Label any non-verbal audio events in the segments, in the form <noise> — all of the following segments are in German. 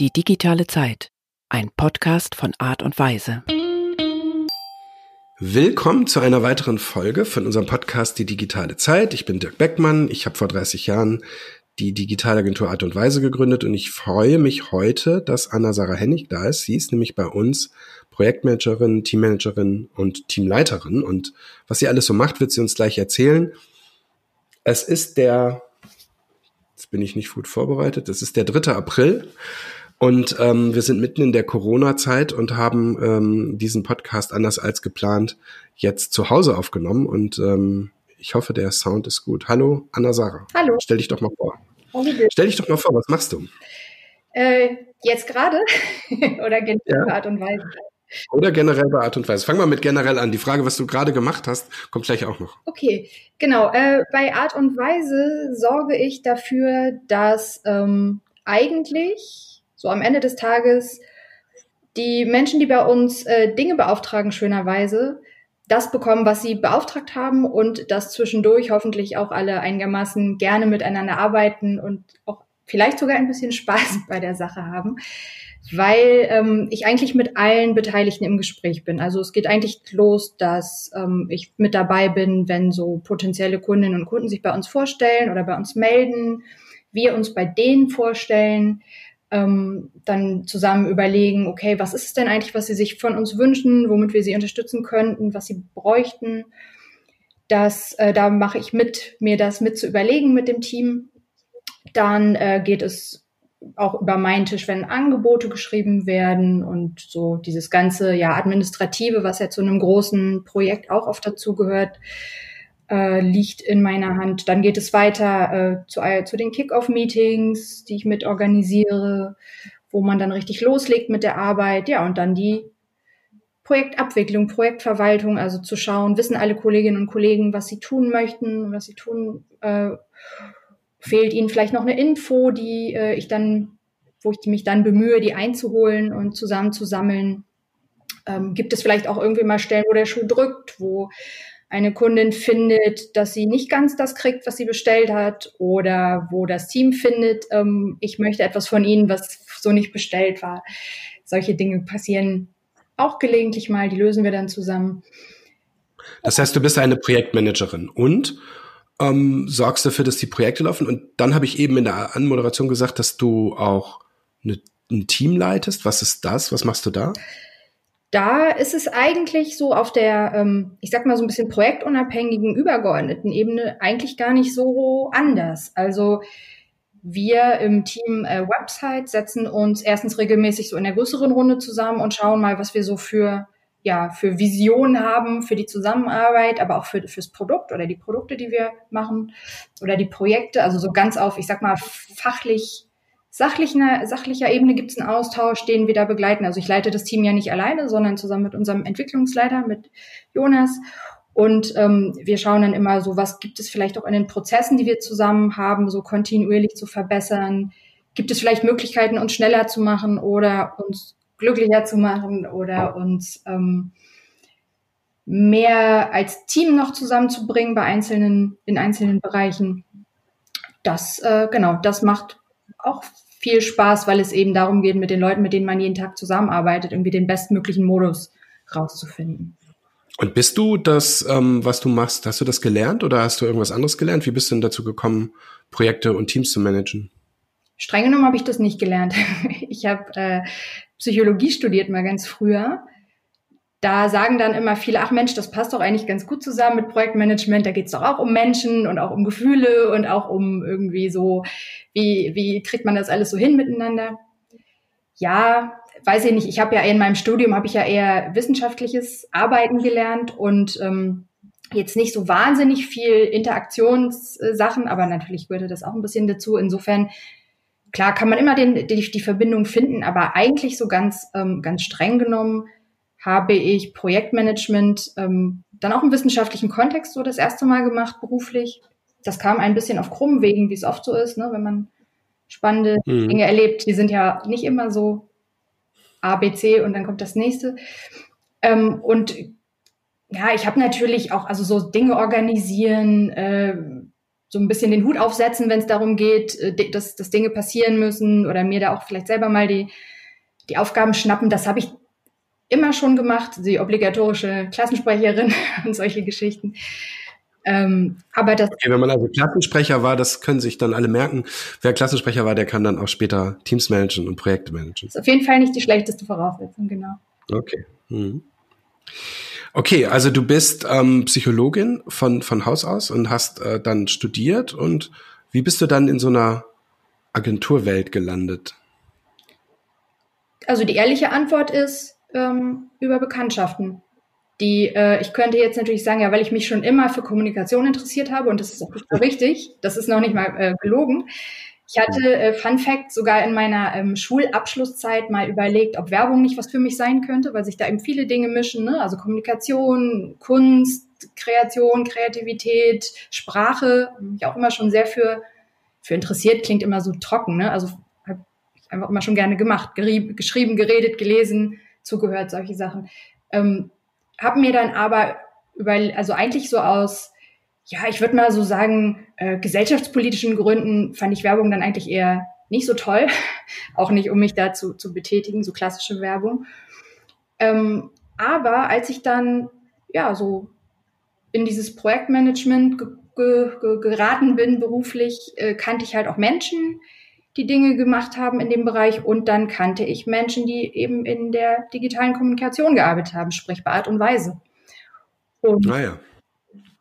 Die digitale Zeit. Ein Podcast von Art und Weise. Willkommen zu einer weiteren Folge von unserem Podcast Die digitale Zeit. Ich bin Dirk Beckmann. Ich habe vor 30 Jahren die Digitalagentur Art und Weise gegründet und ich freue mich heute, dass Anna-Sarah Hennig da ist. Sie ist nämlich bei uns Projektmanagerin, Teammanagerin und Teamleiterin und was sie alles so macht, wird sie uns gleich erzählen. Es ist der, jetzt bin ich nicht gut vorbereitet, es ist der 3. April und ähm, wir sind mitten in der Corona-Zeit und haben ähm, diesen Podcast anders als geplant jetzt zu Hause aufgenommen und ähm, ich hoffe, der Sound ist gut. Hallo, Anna-Sarah. Hallo. Stell dich doch mal vor. Stell dich doch mal vor, was machst du? Äh, jetzt gerade <laughs> oder generell ja. Art und Weise? Oder generell bei Art und Weise. Fang mal mit generell an. Die Frage, was du gerade gemacht hast, kommt gleich auch noch. Okay, genau. Äh, bei Art und Weise sorge ich dafür, dass ähm, eigentlich so am Ende des Tages die Menschen, die bei uns äh, Dinge beauftragen, schönerweise, das bekommen, was sie beauftragt haben und dass zwischendurch hoffentlich auch alle einigermaßen gerne miteinander arbeiten und auch vielleicht sogar ein bisschen Spaß <laughs> bei der Sache haben weil ähm, ich eigentlich mit allen Beteiligten im Gespräch bin. Also es geht eigentlich los, dass ähm, ich mit dabei bin, wenn so potenzielle Kundinnen und Kunden sich bei uns vorstellen oder bei uns melden, wir uns bei denen vorstellen, ähm, dann zusammen überlegen, okay, was ist es denn eigentlich, was sie sich von uns wünschen, womit wir sie unterstützen könnten, was sie bräuchten. Das, äh, da mache ich mit, mir das mit zu überlegen mit dem Team. Dann äh, geht es auch über meinen Tisch, wenn Angebote geschrieben werden und so dieses ganze ja administrative, was ja zu einem großen Projekt auch oft dazu gehört, äh, liegt in meiner Hand. Dann geht es weiter äh, zu, zu den Kick-off-Meetings, die ich mit organisiere, wo man dann richtig loslegt mit der Arbeit. Ja, und dann die Projektabwicklung, Projektverwaltung, also zu schauen, wissen alle Kolleginnen und Kollegen, was sie tun möchten, was sie tun äh, fehlt ihnen vielleicht noch eine Info, die äh, ich dann, wo ich mich dann bemühe, die einzuholen und zusammenzusammeln. Ähm, gibt es vielleicht auch irgendwie mal Stellen, wo der Schuh drückt, wo eine Kundin findet, dass sie nicht ganz das kriegt, was sie bestellt hat, oder wo das Team findet, ähm, ich möchte etwas von ihnen, was so nicht bestellt war. Solche Dinge passieren auch gelegentlich mal, die lösen wir dann zusammen. Das heißt, du bist eine Projektmanagerin und ähm, sorgst dafür, dass die Projekte laufen. Und dann habe ich eben in der Anmoderation gesagt, dass du auch eine, ein Team leitest. Was ist das? Was machst du da? Da ist es eigentlich so auf der, ähm, ich sag mal so ein bisschen projektunabhängigen, übergeordneten Ebene eigentlich gar nicht so anders. Also wir im Team äh, Website setzen uns erstens regelmäßig so in der größeren Runde zusammen und schauen mal, was wir so für ja, für Visionen haben, für die Zusammenarbeit, aber auch für, fürs Produkt oder die Produkte, die wir machen oder die Projekte. Also so ganz auf, ich sag mal, fachlich, sachlicher, sachlicher Ebene gibt es einen Austausch, den wir da begleiten. Also ich leite das Team ja nicht alleine, sondern zusammen mit unserem Entwicklungsleiter, mit Jonas. Und ähm, wir schauen dann immer so, was gibt es vielleicht auch in den Prozessen, die wir zusammen haben, so kontinuierlich zu verbessern. Gibt es vielleicht Möglichkeiten, uns schneller zu machen oder uns glücklicher zu machen oder uns ähm, mehr als Team noch zusammenzubringen bei einzelnen, in einzelnen Bereichen. Das, äh, genau, das macht auch viel Spaß, weil es eben darum geht, mit den Leuten, mit denen man jeden Tag zusammenarbeitet, irgendwie den bestmöglichen Modus rauszufinden. Und bist du das, ähm, was du machst, hast du das gelernt oder hast du irgendwas anderes gelernt? Wie bist du denn dazu gekommen, Projekte und Teams zu managen? Streng genommen habe ich das nicht gelernt. <laughs> Ich habe äh, Psychologie studiert mal ganz früher. Da sagen dann immer viele, ach Mensch, das passt doch eigentlich ganz gut zusammen mit Projektmanagement. Da geht es doch auch um Menschen und auch um Gefühle und auch um irgendwie so, wie, wie kriegt man das alles so hin miteinander? Ja, weiß ich nicht. Ich habe ja in meinem Studium habe ich ja eher wissenschaftliches Arbeiten gelernt und ähm, jetzt nicht so wahnsinnig viel Interaktionssachen, aber natürlich gehörte das auch ein bisschen dazu. Insofern klar kann man immer den, die, die Verbindung finden, aber eigentlich so ganz, ähm, ganz streng genommen habe ich Projektmanagement ähm, dann auch im wissenschaftlichen Kontext so das erste Mal gemacht, beruflich. Das kam ein bisschen auf krummen Wegen, wie es oft so ist, ne, wenn man spannende mhm. Dinge erlebt. Die sind ja nicht immer so A, B, C und dann kommt das nächste. Ähm, und ja, ich habe natürlich auch, also so Dinge organisieren, äh, so ein bisschen den Hut aufsetzen, wenn es darum geht, äh, dass, dass Dinge passieren müssen oder mir da auch vielleicht selber mal die, die Aufgaben schnappen. Das habe ich immer schon gemacht, die obligatorische Klassensprecherin <laughs> und solche Geschichten. Ähm, aber das okay, wenn man also Klassensprecher war, das können sich dann alle merken. Wer Klassensprecher war, der kann dann auch später Teams managen und Projekte managen. Ist auf jeden Fall nicht die schlechteste Voraussetzung, genau. Okay. Mhm. Okay, also du bist ähm, Psychologin von, von Haus aus und hast äh, dann studiert und wie bist du dann in so einer Agenturwelt gelandet? Also die ehrliche Antwort ist ähm, über Bekanntschaften. Die, äh, ich könnte jetzt natürlich sagen, ja, weil ich mich schon immer für Kommunikation interessiert habe und das ist auch richtig, das ist noch nicht mal äh, gelogen. Ich hatte, äh, Fun Fact, sogar in meiner ähm, Schulabschlusszeit mal überlegt, ob Werbung nicht was für mich sein könnte, weil sich da eben viele Dinge mischen, ne? also Kommunikation, Kunst, Kreation, Kreativität, Sprache, mich auch immer schon sehr für, für interessiert, klingt immer so trocken, ne? also habe ich einfach immer schon gerne gemacht, gerieb, geschrieben, geredet, gelesen, zugehört, solche Sachen. Ähm, habe mir dann aber über, also eigentlich so aus ja, ich würde mal so sagen, äh, gesellschaftspolitischen Gründen fand ich Werbung dann eigentlich eher nicht so toll. <laughs> Auch nicht, um mich dazu zu betätigen, so klassische Werbung. Ähm, aber als ich dann, ja, so in dieses Projektmanagement ge ge geraten bin beruflich, äh, kannte ich halt auch Menschen, die Dinge gemacht haben in dem Bereich und dann kannte ich Menschen, die eben in der digitalen Kommunikation gearbeitet haben, sprich bei Art und Weise. Und naja. Ah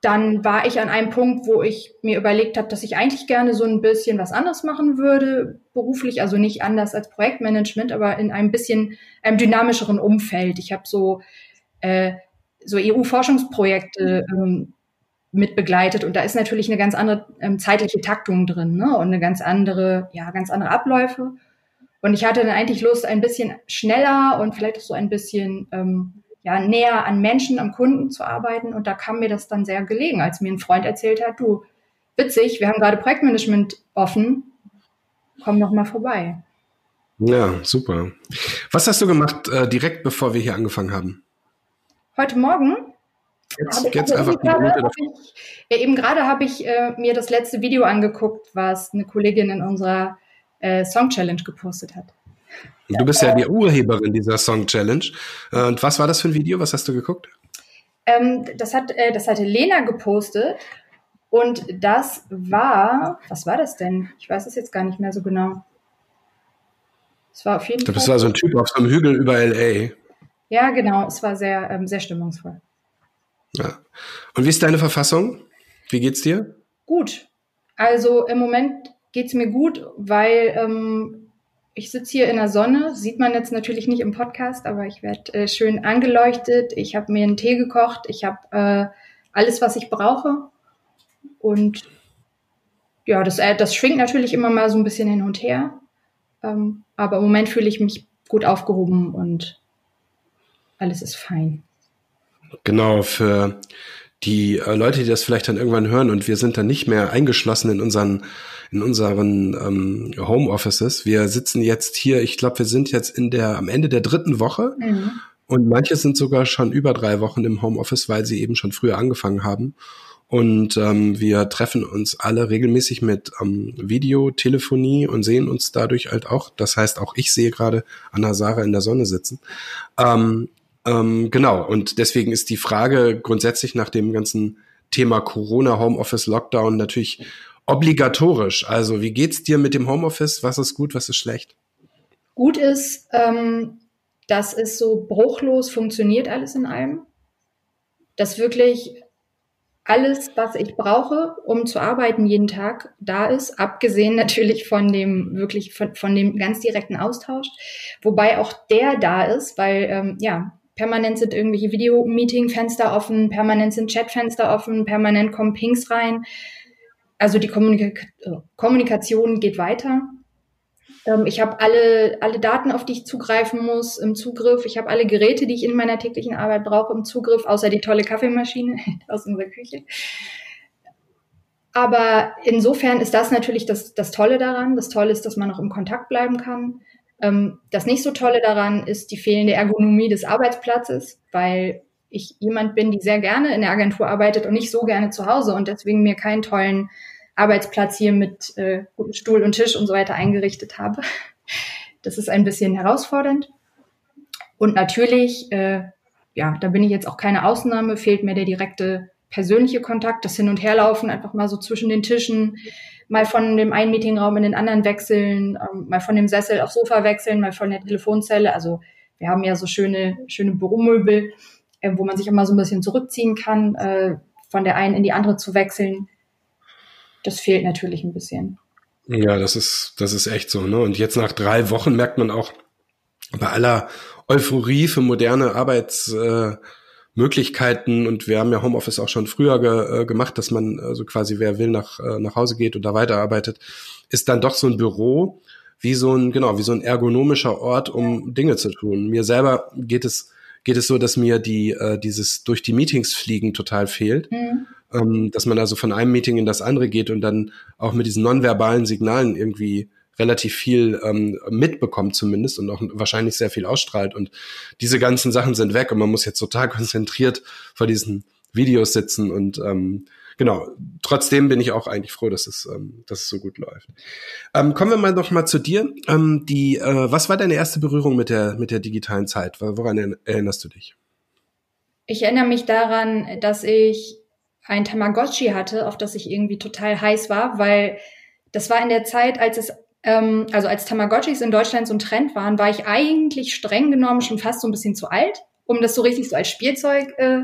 dann war ich an einem Punkt, wo ich mir überlegt habe, dass ich eigentlich gerne so ein bisschen was anderes machen würde, beruflich, also nicht anders als Projektmanagement, aber in einem bisschen einem dynamischeren Umfeld. Ich habe so, äh, so EU-Forschungsprojekte ähm, mit begleitet und da ist natürlich eine ganz andere ähm, zeitliche Taktung drin ne? und eine ganz andere, ja, ganz andere Abläufe. Und ich hatte dann eigentlich Lust, ein bisschen schneller und vielleicht auch so ein bisschen ähm, ja, näher an Menschen, am Kunden zu arbeiten. Und da kam mir das dann sehr gelegen, als mir ein Freund erzählt hat, du, witzig, wir haben gerade Projektmanagement offen, komm doch mal vorbei. Ja, super. Was hast du gemacht äh, direkt bevor wir hier angefangen haben? Heute Morgen? Jetzt, ich, jetzt einfach gerade, ich, ja, eben gerade habe ich äh, mir das letzte Video angeguckt, was eine Kollegin in unserer äh, Song Challenge gepostet hat. Du bist ja die Urheberin dieser Song Challenge. Äh, und was war das für ein Video? Was hast du geguckt? Ähm, das, hat, äh, das hatte Lena gepostet. Und das war, was war das denn? Ich weiß es jetzt gar nicht mehr so genau. Es war auf jeden Fall. Du bist also ein Typ auf so einem Hügel über LA. Ja, genau. Es war sehr, ähm, sehr stimmungsvoll. Ja. Und wie ist deine Verfassung? Wie geht's dir? Gut. Also im Moment geht's mir gut, weil ähm, ich sitze hier in der Sonne, sieht man jetzt natürlich nicht im Podcast, aber ich werde äh, schön angeleuchtet. Ich habe mir einen Tee gekocht, ich habe äh, alles, was ich brauche. Und ja, das, äh, das schwingt natürlich immer mal so ein bisschen hin und her. Ähm, aber im Moment fühle ich mich gut aufgehoben und alles ist fein. Genau, für die äh, Leute, die das vielleicht dann irgendwann hören und wir sind dann nicht mehr eingeschlossen in unseren in unseren ähm, Homeoffices. Wir sitzen jetzt hier, ich glaube, wir sind jetzt in der am Ende der dritten Woche mhm. und manche sind sogar schon über drei Wochen im Homeoffice, weil sie eben schon früher angefangen haben. Und ähm, wir treffen uns alle regelmäßig mit ähm, Videotelefonie und sehen uns dadurch halt auch. Das heißt, auch ich sehe gerade Anna Sarah in der Sonne sitzen. Ähm, ähm, genau, und deswegen ist die Frage grundsätzlich nach dem ganzen Thema Corona, Homeoffice, Lockdown natürlich obligatorisch. Also wie geht's dir mit dem Homeoffice? Was ist gut, was ist schlecht? Gut ist, ähm, dass es so bruchlos funktioniert alles in allem. Dass wirklich alles, was ich brauche, um zu arbeiten jeden Tag, da ist, abgesehen natürlich von dem wirklich von, von dem ganz direkten Austausch, wobei auch der da ist, weil ähm, ja permanent sind irgendwelche Video-Meeting-Fenster offen, permanent sind Chat-Fenster offen, permanent kommen Pings rein also die Kommunika äh, Kommunikation geht weiter. Ähm, ich habe alle, alle Daten, auf die ich zugreifen muss, im Zugriff. Ich habe alle Geräte, die ich in meiner täglichen Arbeit brauche, im Zugriff, außer die tolle Kaffeemaschine <laughs> aus unserer Küche. Aber insofern ist das natürlich das, das Tolle daran. Das Tolle ist, dass man noch im Kontakt bleiben kann. Ähm, das nicht so Tolle daran ist die fehlende Ergonomie des Arbeitsplatzes, weil ich jemand bin, die sehr gerne in der Agentur arbeitet und nicht so gerne zu Hause und deswegen mir keinen tollen Arbeitsplatz hier mit äh, Stuhl und Tisch und so weiter eingerichtet habe. <laughs> Das ist ein bisschen herausfordernd. Und natürlich, äh, ja, da bin ich jetzt auch keine Ausnahme, fehlt mir der direkte persönliche Kontakt, das Hin- und Herlaufen, einfach mal so zwischen den Tischen, mal von dem einen Meetingraum in den anderen wechseln, ähm, mal von dem Sessel aufs Sofa wechseln, mal von der Telefonzelle. Also wir haben ja so schöne, schöne Büromöbel, äh, wo man sich immer so ein bisschen zurückziehen kann, äh, von der einen in die andere zu wechseln. Das fehlt natürlich ein bisschen. Ja, das ist, das ist echt so, ne? Und jetzt nach drei Wochen merkt man auch bei aller Euphorie für moderne Arbeitsmöglichkeiten äh, und wir haben ja Homeoffice auch schon früher ge, äh, gemacht, dass man also quasi wer will nach äh, nach Hause geht und da weiterarbeitet, ist dann doch so ein Büro wie so ein genau wie so ein ergonomischer Ort, um Dinge zu tun. Mir selber geht es geht es so, dass mir die äh, dieses durch die Meetings fliegen total fehlt. Mhm. Ähm, dass man also von einem Meeting in das andere geht und dann auch mit diesen nonverbalen Signalen irgendwie relativ viel ähm, mitbekommt zumindest und auch wahrscheinlich sehr viel ausstrahlt. Und diese ganzen Sachen sind weg und man muss jetzt total <laughs> konzentriert vor diesen Videos sitzen und ähm, genau, trotzdem bin ich auch eigentlich froh, dass es, ähm, dass es so gut läuft. Ähm, kommen wir mal noch mal zu dir. Ähm, die, äh, was war deine erste Berührung mit der, mit der digitalen Zeit? Woran erinnerst du dich? Ich erinnere mich daran, dass ich ein Tamagotchi hatte, auf das ich irgendwie total heiß war, weil das war in der Zeit, als es ähm, also als Tamagotchis in Deutschland so ein Trend waren, war ich eigentlich streng genommen schon fast so ein bisschen zu alt, um das so richtig so als Spielzeug äh,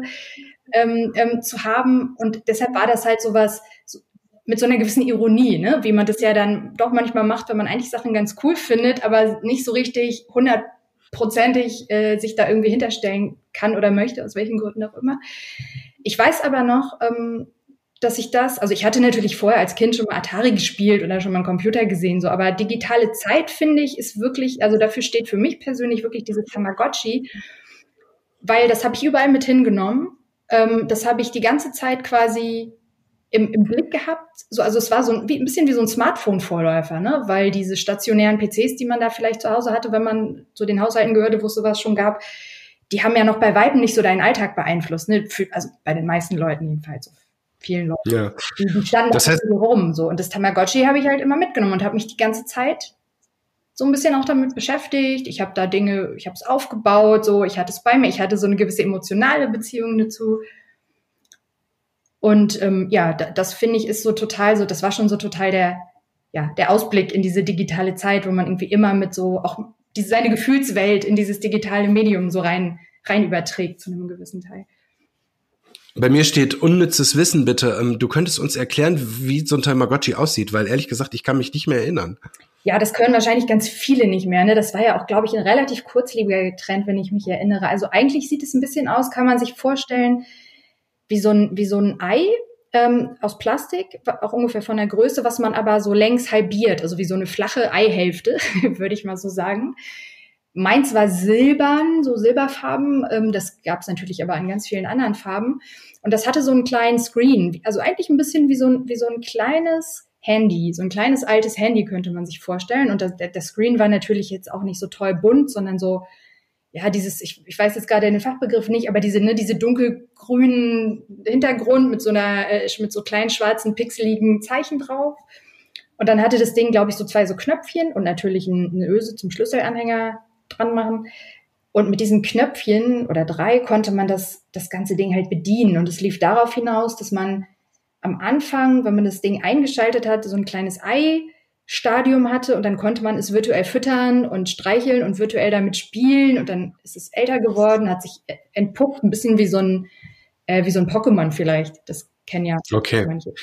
ähm, ähm, zu haben. Und deshalb war das halt sowas so, mit so einer gewissen Ironie, ne? wie man das ja dann doch manchmal macht, wenn man eigentlich Sachen ganz cool findet, aber nicht so richtig hundertprozentig äh, sich da irgendwie hinterstellen kann oder möchte, aus welchen Gründen auch immer. Ich weiß aber noch, ähm, dass ich das, also ich hatte natürlich vorher als Kind schon mal Atari gespielt oder schon mal einen Computer gesehen, so, aber digitale Zeit finde ich ist wirklich, also dafür steht für mich persönlich wirklich dieses Tamagotchi, weil das habe ich überall mit hingenommen. Ähm, das habe ich die ganze Zeit quasi im, im Blick gehabt. So, also es war so ein, wie, ein bisschen wie so ein Smartphone-Vorläufer, ne? weil diese stationären PCs, die man da vielleicht zu Hause hatte, wenn man zu den Haushalten gehörte, wo es sowas schon gab, die haben ja noch bei weitem nicht so deinen Alltag beeinflusst. Ne? Für, also bei den meisten Leuten jedenfalls vielen Leuten. Ja. Die, die standen das heißt, rum. So. Und das Tamagotchi habe ich halt immer mitgenommen und habe mich die ganze Zeit so ein bisschen auch damit beschäftigt. Ich habe da Dinge, ich habe es aufgebaut, so, ich hatte es bei mir, ich hatte so eine gewisse emotionale Beziehung dazu. Und ähm, ja, da, das finde ich ist so total so, das war schon so total der, ja, der Ausblick in diese digitale Zeit, wo man irgendwie immer mit so auch diese, seine Gefühlswelt in dieses digitale Medium so rein, rein überträgt zu einem gewissen Teil. Bei mir steht unnützes Wissen, bitte. Ähm, du könntest uns erklären, wie so ein Tamagotchi aussieht, weil ehrlich gesagt, ich kann mich nicht mehr erinnern. Ja, das können wahrscheinlich ganz viele nicht mehr. Ne? Das war ja auch, glaube ich, ein relativ kurzlebiger Trend, wenn ich mich erinnere. Also eigentlich sieht es ein bisschen aus, kann man sich vorstellen, wie so ein, wie so ein Ei ähm, aus Plastik, auch ungefähr von der Größe, was man aber so längs halbiert, also wie so eine flache Eihälfte, <laughs> würde ich mal so sagen. Meins war silbern, so silberfarben. Ähm, das gab es natürlich aber in ganz vielen anderen Farben. Und das hatte so einen kleinen Screen, also eigentlich ein bisschen wie so ein, wie so ein kleines Handy, so ein kleines altes Handy könnte man sich vorstellen. Und der, der Screen war natürlich jetzt auch nicht so toll bunt, sondern so, ja, dieses, ich, ich weiß jetzt gerade den Fachbegriff nicht, aber diese, ne, diese dunkelgrünen Hintergrund mit so einer, äh, mit so kleinen schwarzen pixeligen Zeichen drauf. Und dann hatte das Ding, glaube ich, so zwei so Knöpfchen und natürlich eine Öse zum Schlüsselanhänger dran machen. Und mit diesen Knöpfchen oder drei konnte man das, das ganze Ding halt bedienen. Und es lief darauf hinaus, dass man am Anfang, wenn man das Ding eingeschaltet hat, so ein kleines Ei-Stadium hatte und dann konnte man es virtuell füttern und streicheln und virtuell damit spielen und dann ist es älter geworden, hat sich entpuppt, ein bisschen wie so ein, äh, wie so ein Pokémon vielleicht. Das kennen ja okay. manche.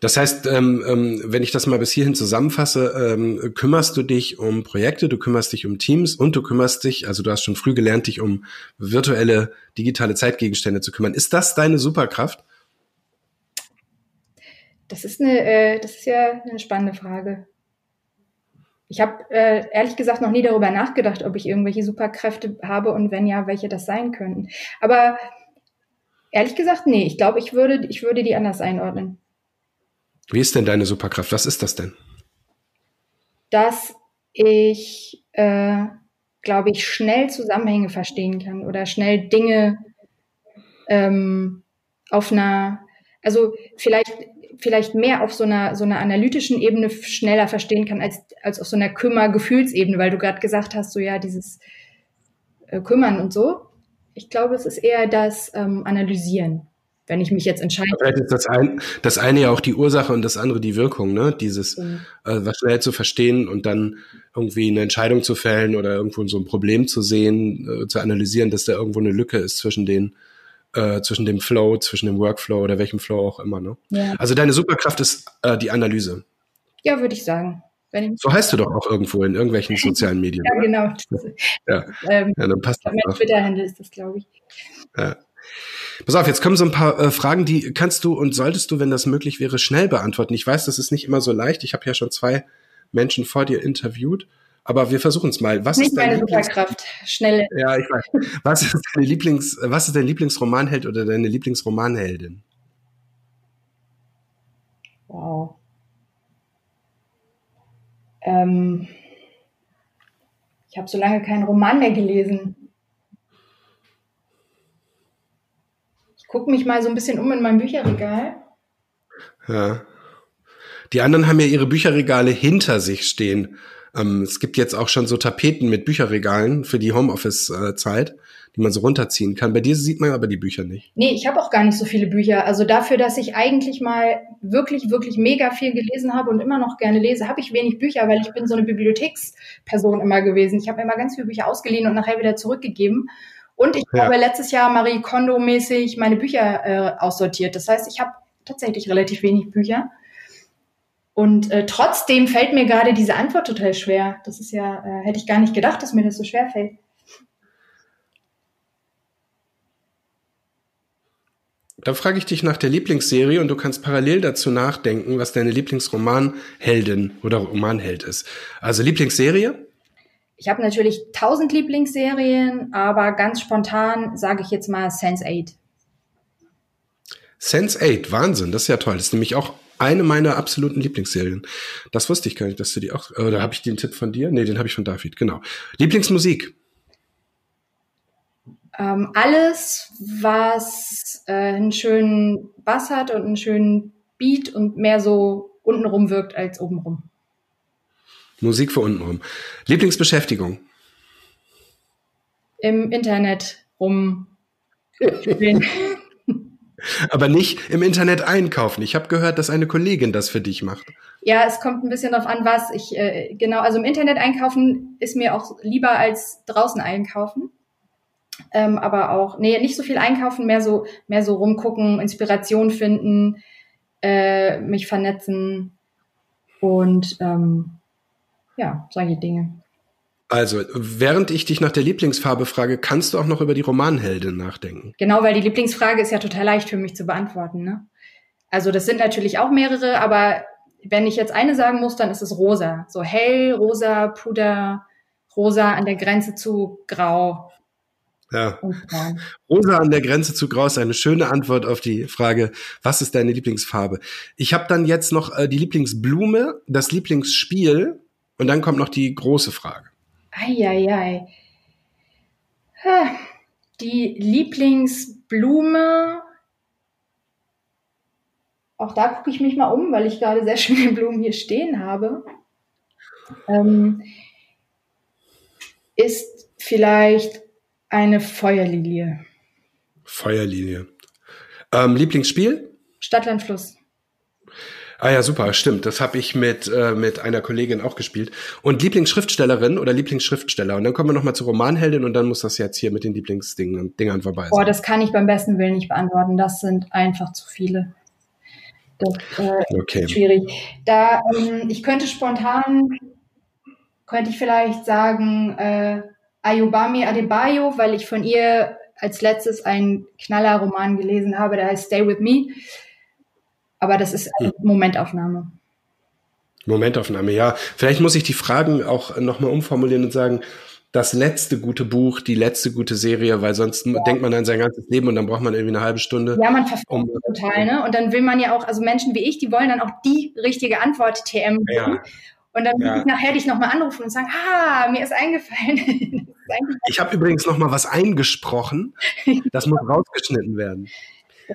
Das heißt, ähm, ähm, wenn ich das mal bis hierhin zusammenfasse, ähm, kümmerst du dich um Projekte, du kümmerst dich um Teams und du kümmerst dich, also du hast schon früh gelernt, dich um virtuelle, digitale Zeitgegenstände zu kümmern. Ist das deine Superkraft? Das ist eine, äh, das ist ja eine spannende Frage. Ich habe äh, ehrlich gesagt noch nie darüber nachgedacht, ob ich irgendwelche Superkräfte habe und wenn ja, welche das sein könnten. Aber ehrlich gesagt, nee, ich glaube, ich würde, ich würde die anders einordnen. Wie ist denn deine Superkraft? Was ist das denn? Dass ich, äh, glaube ich, schnell Zusammenhänge verstehen kann oder schnell Dinge ähm, auf einer, also vielleicht vielleicht mehr auf so einer, so einer analytischen Ebene schneller verstehen kann als, als auf so einer Kümmer-Gefühlsebene, weil du gerade gesagt hast, so ja, dieses äh, Kümmern und so. Ich glaube, es ist eher das ähm, Analysieren, wenn ich mich jetzt entscheide. Vielleicht ist das, ein, das eine ja auch die Ursache und das andere die Wirkung, ne? Dieses, mhm. äh, was schnell zu verstehen und dann irgendwie eine Entscheidung zu fällen oder irgendwo so ein Problem zu sehen, äh, zu analysieren, dass da irgendwo eine Lücke ist zwischen den äh, zwischen dem Flow, zwischen dem Workflow oder welchem Flow auch immer. Ne? Ja. Also deine Superkraft ist äh, die Analyse. Ja, würde ich sagen. so heißt du doch auch irgendwo in irgendwelchen <laughs> sozialen Medien. ja, genau. Ja. Ähm, ja, dann passt das. Mein Twitter-Handle ist das, glaube ich. Ja. Pass auf, jetzt kommen so ein paar äh, Fragen, die kannst du und solltest du, wenn das möglich wäre, schnell beantworten. Ich weiß, das ist nicht immer so leicht. Ich habe ja schon zwei Menschen vor dir interviewt. Aber wir versuchen es mal. Was Nicht ist meine Superkraft. Schnelle. Ja, ich weiß. Was ist deine Lieblings, was ist dein Lieblingsromanheld oder deine Lieblingsromanheldin? Wow. Ähm, ich habe so lange keinen Roman mehr gelesen. Gucke mich mal so ein bisschen um in meinem Bücherregal. Ja. Die anderen haben ja ihre Bücherregale hinter sich stehen. Ähm, es gibt jetzt auch schon so Tapeten mit Bücherregalen für die Homeoffice-Zeit, die man so runterziehen kann. Bei dir sieht man aber die Bücher nicht. Nee, ich habe auch gar nicht so viele Bücher. Also dafür, dass ich eigentlich mal wirklich, wirklich mega viel gelesen habe und immer noch gerne lese, habe ich wenig Bücher, weil ich bin so eine Bibliotheksperson immer gewesen. Ich habe immer ganz viele Bücher ausgeliehen und nachher wieder zurückgegeben. Und ich ja. habe letztes Jahr Marie Kondo-mäßig meine Bücher äh, aussortiert. Das heißt, ich habe tatsächlich relativ wenig Bücher. Und äh, trotzdem fällt mir gerade diese Antwort total schwer. Das ist ja, äh, hätte ich gar nicht gedacht, dass mir das so schwer fällt. Da frage ich dich nach der Lieblingsserie und du kannst parallel dazu nachdenken, was deine Lieblingsromanheldin oder Romanheld ist. Also Lieblingsserie? Ich habe natürlich tausend Lieblingsserien, aber ganz spontan sage ich jetzt mal Sense 8. Sense 8, Wahnsinn, das ist ja toll. Das ist nämlich auch eine meiner absoluten Lieblingsserien. Das wusste ich gar nicht, dass du die auch. Oder habe ich den Tipp von dir? Nee, den habe ich von David, genau. Lieblingsmusik. Ähm, alles, was äh, einen schönen Bass hat und einen schönen Beat und mehr so untenrum wirkt als obenrum. Musik für untenrum. Lieblingsbeschäftigung. Im Internet rum. <laughs> Aber nicht im Internet einkaufen. Ich habe gehört, dass eine Kollegin das für dich macht. Ja, es kommt ein bisschen darauf an, was ich äh, genau. Also im Internet einkaufen ist mir auch lieber als draußen einkaufen. Ähm, aber auch, nee, nicht so viel einkaufen, mehr so, mehr so rumgucken, Inspiration finden, äh, mich vernetzen und ähm, ja, solche Dinge. Also, während ich dich nach der Lieblingsfarbe frage, kannst du auch noch über die Romanheldin nachdenken. Genau, weil die Lieblingsfrage ist ja total leicht für mich zu beantworten. Ne? Also, das sind natürlich auch mehrere, aber wenn ich jetzt eine sagen muss, dann ist es rosa. So hell, rosa, Puder, rosa an der Grenze zu grau. Ja. Rosa an der Grenze zu grau ist eine schöne Antwort auf die Frage, was ist deine Lieblingsfarbe? Ich habe dann jetzt noch äh, die Lieblingsblume, das Lieblingsspiel und dann kommt noch die große Frage. Eieiei. Die Lieblingsblume. Auch da gucke ich mich mal um, weil ich gerade sehr <laughs> schöne Blumen hier stehen habe. Ähm, ist vielleicht eine Feuerlilie. Feuerlilie. Ähm, Lieblingsspiel? Stadtland Fluss. Ah ja, super, stimmt. Das habe ich mit, äh, mit einer Kollegin auch gespielt. Und Lieblingsschriftstellerin oder Lieblingsschriftsteller. Und dann kommen wir nochmal zur Romanheldin und dann muss das jetzt hier mit den Lieblingsdingern Dingern vorbei sein. Boah, das kann ich beim besten Willen nicht beantworten. Das sind einfach zu viele. Das äh, okay. ist schwierig. Da, ähm, ich könnte spontan, könnte ich vielleicht sagen, äh, Ayubami Adebayo, weil ich von ihr als letztes einen Knallerroman gelesen habe, der heißt Stay With Me. Aber das ist eine hm. Momentaufnahme. Momentaufnahme, ja. Vielleicht muss ich die Fragen auch nochmal umformulieren und sagen, das letzte gute Buch, die letzte gute Serie, weil sonst ja. denkt man an sein ganzes Leben und dann braucht man irgendwie eine halbe Stunde. Ja, man verfolgt um, total, ne? Und dann will man ja auch, also Menschen wie ich, die wollen dann auch die richtige Antwort TM. Ja. Und dann ja. ich nachher dich nochmal anrufen und sagen, ah, mir ist eingefallen. <laughs> ist ich habe übrigens nochmal was eingesprochen. <laughs> Das muss rausgeschnitten werden.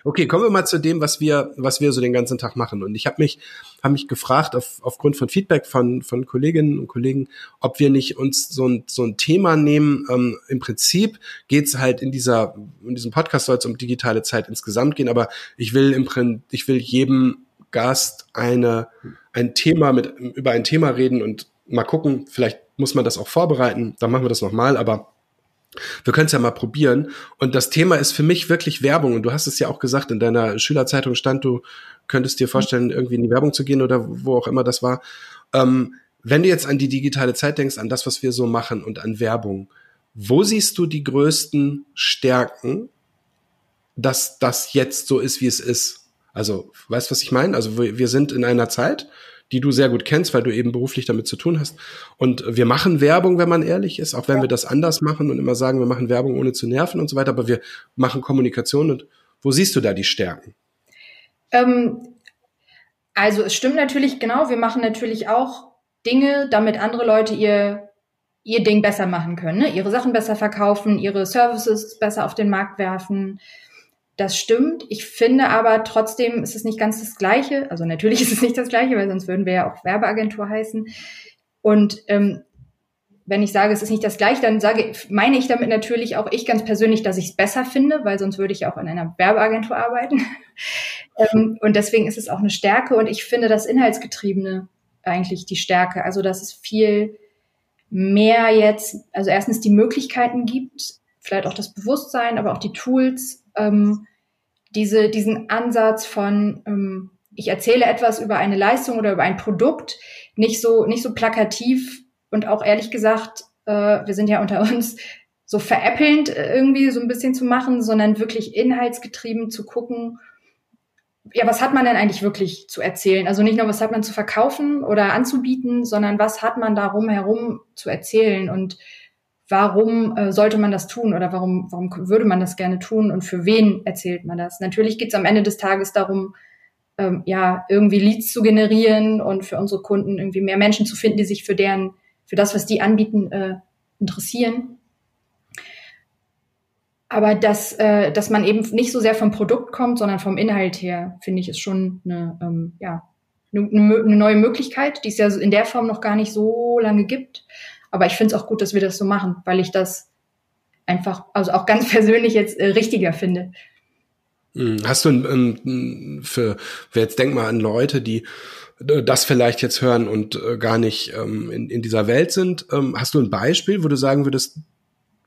Okay, kommen wir mal zu dem, was wir, was wir so den ganzen Tag machen. Und ich habe mich, habe mich gefragt, auf, aufgrund von Feedback von, von Kolleginnen und Kollegen, ob wir nicht uns so ein, so ein Thema nehmen. Ähm, Im Prinzip geht's halt in dieser, in diesem Podcast soll es um digitale Zeit insgesamt gehen, aber ich will im Prinzip, ich will jedem Gast eine, ein Thema mit, über ein Thema reden und mal gucken, vielleicht muss man das auch vorbereiten, dann machen wir das nochmal, aber wir können es ja mal probieren. Und das Thema ist für mich wirklich Werbung. Und du hast es ja auch gesagt, in deiner Schülerzeitung stand, du könntest dir vorstellen, irgendwie in die Werbung zu gehen oder wo auch immer das war. Ähm, wenn du jetzt an die digitale Zeit denkst, an das, was wir so machen und an Werbung, wo siehst du die größten Stärken, dass das jetzt so ist, wie es ist? Also, weißt du, was ich meine? Also, wir sind in einer Zeit, die du sehr gut kennst, weil du eben beruflich damit zu tun hast. Und wir machen Werbung, wenn man ehrlich ist, auch wenn wir das anders machen und immer sagen, wir machen Werbung ohne zu nerven und so weiter, aber wir machen Kommunikation und wo siehst du da die Stärken? Ähm, also es stimmt natürlich, genau, wir machen natürlich auch Dinge, damit andere Leute ihr, ihr Ding besser machen können, ne? ihre Sachen besser verkaufen, ihre Services besser auf den Markt werfen. Das stimmt. Ich finde aber trotzdem ist es nicht ganz das Gleiche. Also natürlich <laughs> ist es nicht das Gleiche, weil sonst würden wir ja auch Werbeagentur heißen. Und ähm, wenn ich sage, es ist nicht das Gleiche, dann sage, meine ich damit natürlich auch ich ganz persönlich, dass ich es besser finde, weil sonst würde ich auch in einer Werbeagentur arbeiten. <laughs> ähm, und deswegen ist es auch eine Stärke. Und ich finde das Inhaltsgetriebene eigentlich die Stärke. Also dass es viel mehr jetzt, also erstens die Möglichkeiten gibt, vielleicht auch das Bewusstsein, aber auch die Tools, ähm, diese, diesen Ansatz von, ähm, ich erzähle etwas über eine Leistung oder über ein Produkt, nicht so, nicht so plakativ und auch ehrlich gesagt, äh, wir sind ja unter uns, <laughs> so veräppelnd äh, irgendwie so ein bisschen zu machen, sondern wirklich inhaltsgetrieben zu gucken, ja, was hat man denn eigentlich wirklich zu erzählen? Also nicht nur, was hat man zu verkaufen oder anzubieten, sondern was hat man darum herum zu erzählen und warum äh, sollte man das tun oder warum, warum würde man das gerne tun und für wen erzählt man das? Natürlich geht es am Ende des Tages darum, ähm, ja, irgendwie Leads zu generieren und für unsere Kunden irgendwie mehr Menschen zu finden, die sich für deren, für das, was die anbieten, äh, interessieren. Aber dass, äh, dass man eben nicht so sehr vom Produkt kommt, sondern vom Inhalt her, finde ich, ist schon eine, ähm, ja, eine, eine neue Möglichkeit, die es ja in der Form noch gar nicht so lange gibt. Aber ich finde es auch gut, dass wir das so machen, weil ich das einfach, also auch ganz <laughs> persönlich jetzt äh, richtiger finde. Hm, hast du ähm, für, wer jetzt denk mal an Leute, die äh, das vielleicht jetzt hören und äh, gar nicht ähm, in, in dieser Welt sind, ähm, hast du ein Beispiel, wo du sagen würdest,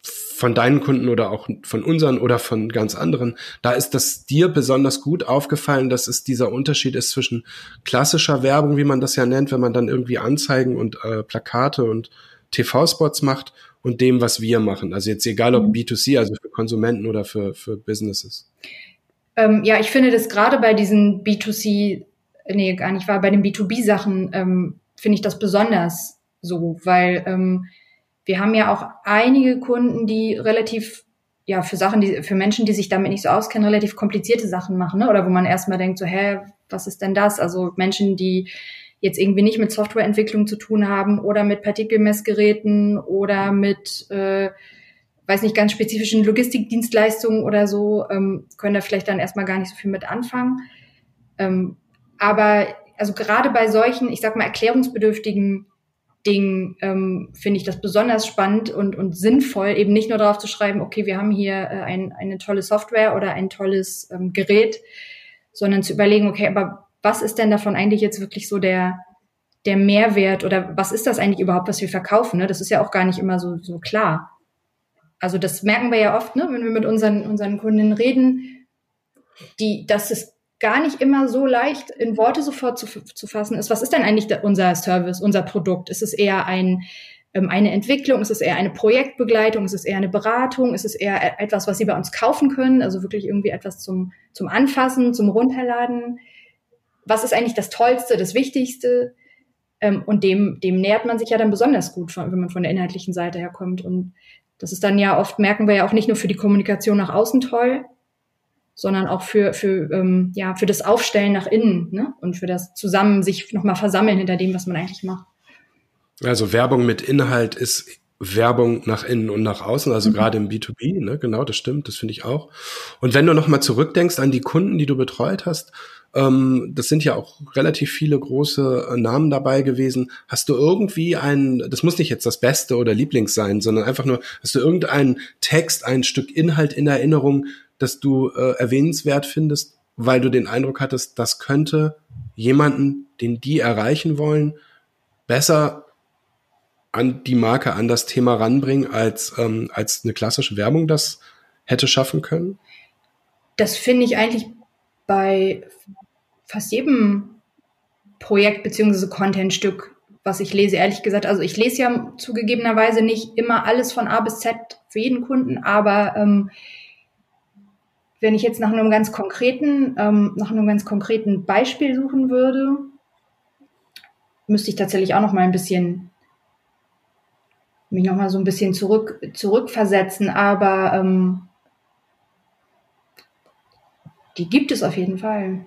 von deinen Kunden oder auch von unseren oder von ganz anderen, da ist das dir besonders gut aufgefallen, dass es dieser Unterschied ist zwischen klassischer Werbung, wie man das ja nennt, wenn man dann irgendwie Anzeigen und äh, Plakate und TV-Spots macht und dem, was wir machen. Also jetzt egal ob mhm. B2C, also für Konsumenten oder für, für Businesses. Ähm, ja, ich finde das gerade bei diesen B2C, nee, gar nicht wahr, bei den B2B-Sachen ähm, finde ich das besonders so, weil ähm, wir haben ja auch einige Kunden, die relativ ja, für Sachen, die, für Menschen, die sich damit nicht so auskennen, relativ komplizierte Sachen machen, ne? Oder wo man erstmal denkt, so, hä, was ist denn das? Also Menschen, die jetzt irgendwie nicht mit Softwareentwicklung zu tun haben oder mit Partikelmessgeräten oder mit, äh, weiß nicht, ganz spezifischen Logistikdienstleistungen oder so, ähm, können da vielleicht dann erstmal gar nicht so viel mit anfangen. Ähm, aber also gerade bei solchen, ich sag mal, erklärungsbedürftigen Dingen ähm, finde ich das besonders spannend und, und sinnvoll, eben nicht nur darauf zu schreiben, okay, wir haben hier äh, ein, eine tolle Software oder ein tolles ähm, Gerät, sondern zu überlegen, okay, aber was ist denn davon eigentlich jetzt wirklich so der, der Mehrwert oder was ist das eigentlich überhaupt, was wir verkaufen? Ne? Das ist ja auch gar nicht immer so, so klar. Also das merken wir ja oft, ne, wenn wir mit unseren, unseren Kunden reden, die, dass es gar nicht immer so leicht in Worte sofort zu, zu fassen ist. Was ist denn eigentlich unser Service, unser Produkt? Ist es eher ein, ähm, eine Entwicklung? Ist es eher eine Projektbegleitung? Ist es eher eine Beratung? Ist es eher e-, etwas, was Sie bei uns kaufen können? Also wirklich irgendwie etwas zum, zum Anfassen, zum Runterladen? Was ist eigentlich das Tollste, das Wichtigste? Ähm, und dem, dem nähert man sich ja dann besonders gut, von, wenn man von der inhaltlichen Seite her kommt. Und das ist dann ja oft, merken wir ja auch nicht nur für die Kommunikation nach außen toll, sondern auch für, für, ähm, ja, für das Aufstellen nach innen ne? und für das Zusammen sich nochmal versammeln hinter dem, was man eigentlich macht. Also Werbung mit Inhalt ist Werbung nach innen und nach außen, also mhm. gerade im B2B, ne, genau, das stimmt, das finde ich auch. Und wenn du nochmal zurückdenkst an die Kunden, die du betreut hast, ähm, das sind ja auch relativ viele große äh, Namen dabei gewesen. Hast du irgendwie einen, das muss nicht jetzt das Beste oder Lieblings sein, sondern einfach nur, hast du irgendeinen Text, ein Stück Inhalt in Erinnerung, das du äh, erwähnenswert findest, weil du den Eindruck hattest, das könnte jemanden, den die erreichen wollen, besser an die Marke, an das Thema ranbringen, als, ähm, als eine klassische Werbung das hätte schaffen können? Das finde ich eigentlich bei fast jedem Projekt beziehungsweise Contentstück, was ich lese, ehrlich gesagt. Also ich lese ja zugegebenerweise nicht immer alles von A bis Z für jeden Kunden, aber ähm, wenn ich jetzt nach einem ganz konkreten, ähm, nach einem ganz konkreten Beispiel suchen würde, müsste ich tatsächlich auch noch mal ein bisschen mich noch mal so ein bisschen zurück zurückversetzen, aber ähm, die gibt es auf jeden Fall.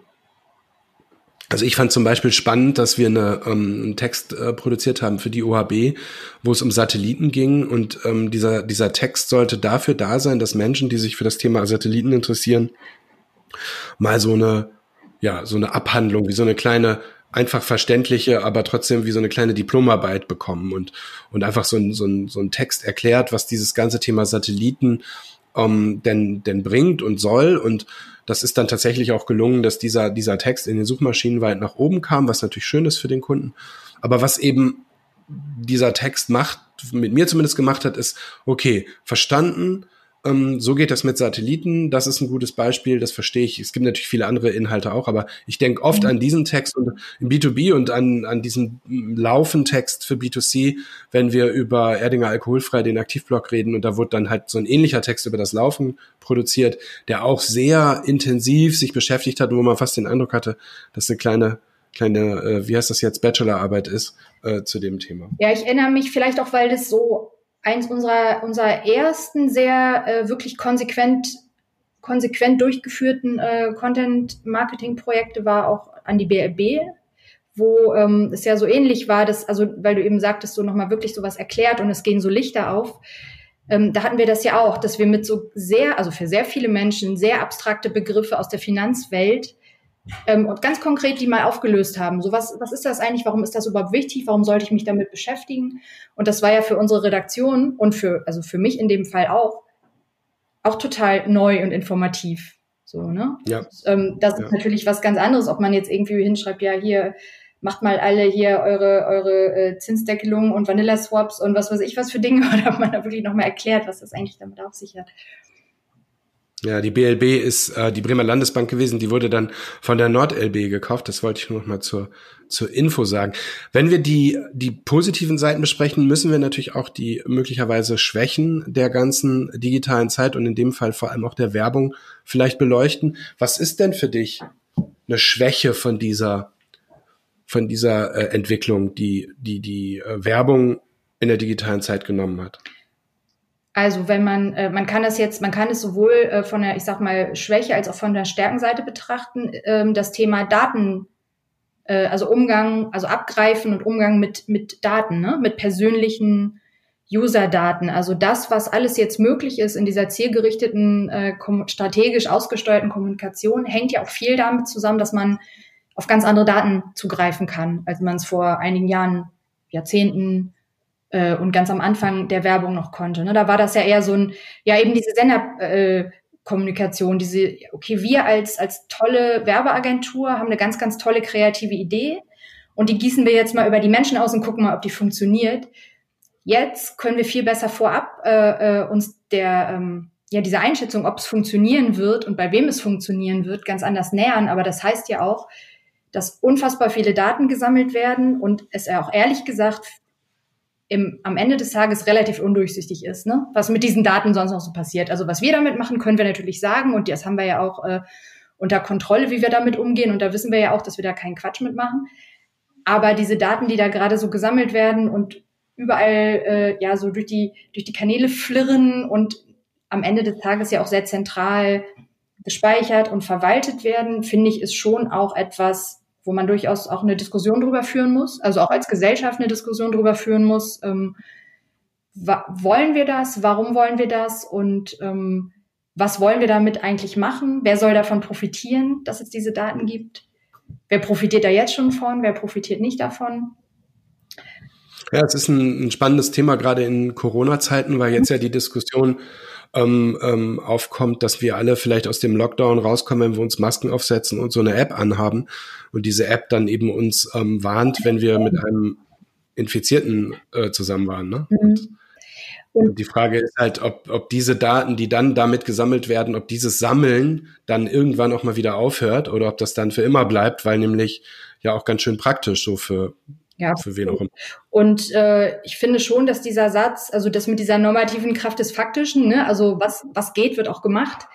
Also ich fand zum Beispiel spannend, dass wir eine, ähm, einen Text äh, produziert haben für die OHB, wo es um Satelliten ging. Und ähm, dieser, dieser Text sollte dafür da sein, dass Menschen, die sich für das Thema Satelliten interessieren, mal so eine, ja, so eine Abhandlung, wie so eine kleine, einfach verständliche, aber trotzdem wie so eine kleine Diplomarbeit bekommen. Und, und einfach so ein, so, ein, so ein Text erklärt, was dieses ganze Thema Satelliten ähm, denn, denn bringt und soll und das ist dann tatsächlich auch gelungen, dass dieser, dieser Text in den Suchmaschinen weit nach oben kam, was natürlich schön ist für den Kunden. Aber was eben dieser Text macht, mit mir zumindest gemacht hat, ist, okay, verstanden, ähm, so geht das mit Satelliten. Das ist ein gutes Beispiel, das verstehe ich. Es gibt natürlich viele andere Inhalte auch, aber ich denke oft mhm. an diesen Text und im B2B und an, an diesen Laufentext für B2C, wenn wir über Erdinger Alkoholfrei, den Aktivblock reden und da wurde dann halt so ein ähnlicher Text über das Laufen produziert, der auch sehr intensiv sich beschäftigt hat, wo man fast den Eindruck hatte, dass eine kleine kleine, äh, wie heißt das jetzt, Bachelorarbeit ist äh, zu dem Thema. Ja, ich erinnere mich vielleicht auch, weil das so eins unserer, unserer ersten sehr äh, wirklich konsequent, konsequent durchgeführten äh, Content-Marketing-Projekte war auch an die BLB, wo ähm, es ja so ähnlich war, dass, also weil du eben sagtest, so nochmal wirklich sowas erklärt und es gehen so Lichter auf. Ähm, da hatten wir das ja auch, dass wir mit so sehr, also für sehr viele Menschen sehr abstrakte Begriffe aus der Finanzwelt ähm, und ganz konkret die mal aufgelöst haben. So was, was ist das eigentlich? Warum ist das überhaupt wichtig? Warum sollte ich mich damit beschäftigen? Und das war ja für unsere Redaktion und für, also für mich in dem Fall auch, auch total neu und informativ. So, ne? Ja. Ähm, das ja. ist natürlich was ganz anderes, ob man jetzt irgendwie hinschreibt, ja, hier, macht mal alle hier eure, eure äh, Zinsdeckelung und Vanilla-Swaps und was weiß ich was für Dinge, <laughs> oder ob man da wirklich nochmal erklärt, was das eigentlich damit auf sich hat. Ja, die BLB ist äh, die Bremer Landesbank gewesen, die wurde dann von der NordLB gekauft. Das wollte ich nur noch mal zur, zur Info sagen. Wenn wir die, die positiven Seiten besprechen, müssen wir natürlich auch die möglicherweise Schwächen der ganzen digitalen Zeit und in dem Fall vor allem auch der Werbung vielleicht beleuchten. Was ist denn für dich eine Schwäche von dieser, von dieser äh, Entwicklung, die die, die äh, Werbung in der digitalen Zeit genommen hat? Also wenn man, äh, man kann das jetzt, man kann es sowohl äh, von der, ich sag mal, Schwäche als auch von der Stärkenseite betrachten. Ähm, das Thema Daten, äh, also Umgang, also Abgreifen und Umgang mit, mit Daten, ne? mit persönlichen User-Daten. Also das, was alles jetzt möglich ist in dieser zielgerichteten, äh, strategisch ausgesteuerten Kommunikation, hängt ja auch viel damit zusammen, dass man auf ganz andere Daten zugreifen kann, als man es vor einigen Jahren, Jahrzehnten äh, und ganz am Anfang der Werbung noch konnte. Ne? Da war das ja eher so ein, ja eben diese Senderkommunikation, äh, diese, okay, wir als, als tolle Werbeagentur haben eine ganz, ganz tolle kreative Idee und die gießen wir jetzt mal über die Menschen aus und gucken mal, ob die funktioniert. Jetzt können wir viel besser vorab äh, äh, uns der ähm, ja diese Einschätzung, ob es funktionieren wird und bei wem es funktionieren wird, ganz anders nähern. Aber das heißt ja auch, dass unfassbar viele Daten gesammelt werden und es ja auch ehrlich gesagt im, am Ende des Tages relativ undurchsichtig ist, ne? was mit diesen Daten sonst noch so passiert. Also was wir damit machen, können wir natürlich sagen und das haben wir ja auch äh, unter Kontrolle, wie wir damit umgehen und da wissen wir ja auch, dass wir da keinen Quatsch mitmachen. Aber diese Daten, die da gerade so gesammelt werden und überall äh, ja so durch die durch die Kanäle flirren und am Ende des Tages ja auch sehr zentral gespeichert und verwaltet werden, finde ich, ist schon auch etwas, wo man durchaus auch eine Diskussion drüber führen muss, also auch als Gesellschaft eine Diskussion drüber führen muss, ähm, wollen wir das? Warum wollen wir das? Und ähm, was wollen wir damit eigentlich machen? Wer soll davon profitieren, dass es diese Daten gibt? Wer profitiert da jetzt schon von? Wer profitiert nicht davon? Ja, es ist ein, ein spannendes Thema, gerade in Corona-Zeiten, weil jetzt ja die Diskussion ähm, ähm, aufkommt, dass wir alle vielleicht aus dem Lockdown rauskommen, wenn wir uns Masken aufsetzen und so eine App anhaben und diese App dann eben uns ähm, warnt, wenn wir mit einem Infizierten äh, zusammen waren. Ne? Mhm. Und die Frage ist halt, ob, ob diese Daten, die dann damit gesammelt werden, ob dieses Sammeln dann irgendwann auch mal wieder aufhört oder ob das dann für immer bleibt, weil nämlich ja auch ganz schön praktisch so für ja, für wen auch immer. Und äh, ich finde schon, dass dieser Satz, also das mit dieser normativen Kraft des Faktischen, ne, also was, was geht, wird auch gemacht,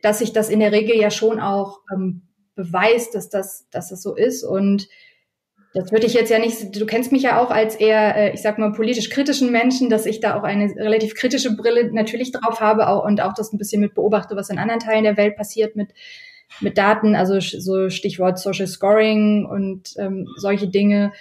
dass sich das in der Regel ja schon auch ähm, beweist, dass das, dass das so ist. Und das würde ich jetzt ja nicht, du kennst mich ja auch als eher, äh, ich sag mal, politisch kritischen Menschen, dass ich da auch eine relativ kritische Brille natürlich drauf habe auch, und auch das ein bisschen mit beobachte, was in anderen Teilen der Welt passiert mit, mit Daten, also so Stichwort Social Scoring und ähm, solche Dinge.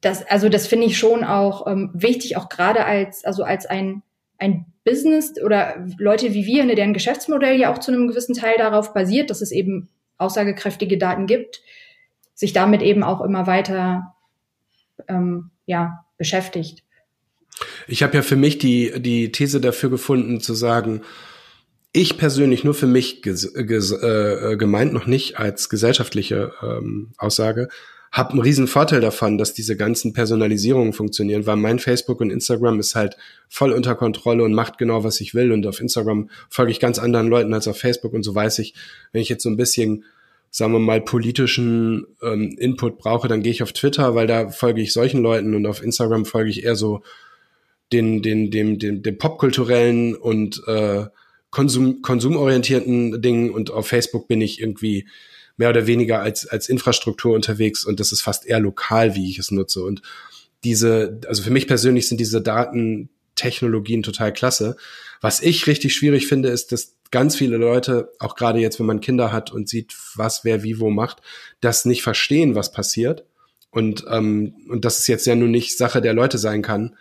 Das, also das finde ich schon auch ähm, wichtig, auch gerade als, also als ein, ein Business oder Leute wie wir, ne, deren Geschäftsmodell ja auch zu einem gewissen Teil darauf basiert, dass es eben aussagekräftige Daten gibt sich damit eben auch immer weiter ähm, ja, beschäftigt. Ich habe ja für mich die, die These dafür gefunden, zu sagen, ich persönlich nur für mich äh, gemeint, noch nicht als gesellschaftliche ähm, Aussage, habe einen riesen Vorteil davon, dass diese ganzen Personalisierungen funktionieren, weil mein Facebook und Instagram ist halt voll unter Kontrolle und macht genau, was ich will. Und auf Instagram folge ich ganz anderen Leuten als auf Facebook. Und so weiß ich, wenn ich jetzt so ein bisschen sagen wir mal, politischen ähm, Input brauche, dann gehe ich auf Twitter, weil da folge ich solchen Leuten und auf Instagram folge ich eher so den, den, dem, dem, dem popkulturellen und äh, Konsum, konsumorientierten Dingen und auf Facebook bin ich irgendwie mehr oder weniger als, als Infrastruktur unterwegs und das ist fast eher lokal, wie ich es nutze. Und diese, also für mich persönlich sind diese Datentechnologien total klasse. Was ich richtig schwierig finde, ist, dass ganz viele Leute, auch gerade jetzt, wenn man Kinder hat und sieht, was wer wie wo macht, das nicht verstehen, was passiert. Und, ähm, und das ist jetzt ja nun nicht Sache der Leute sein kann,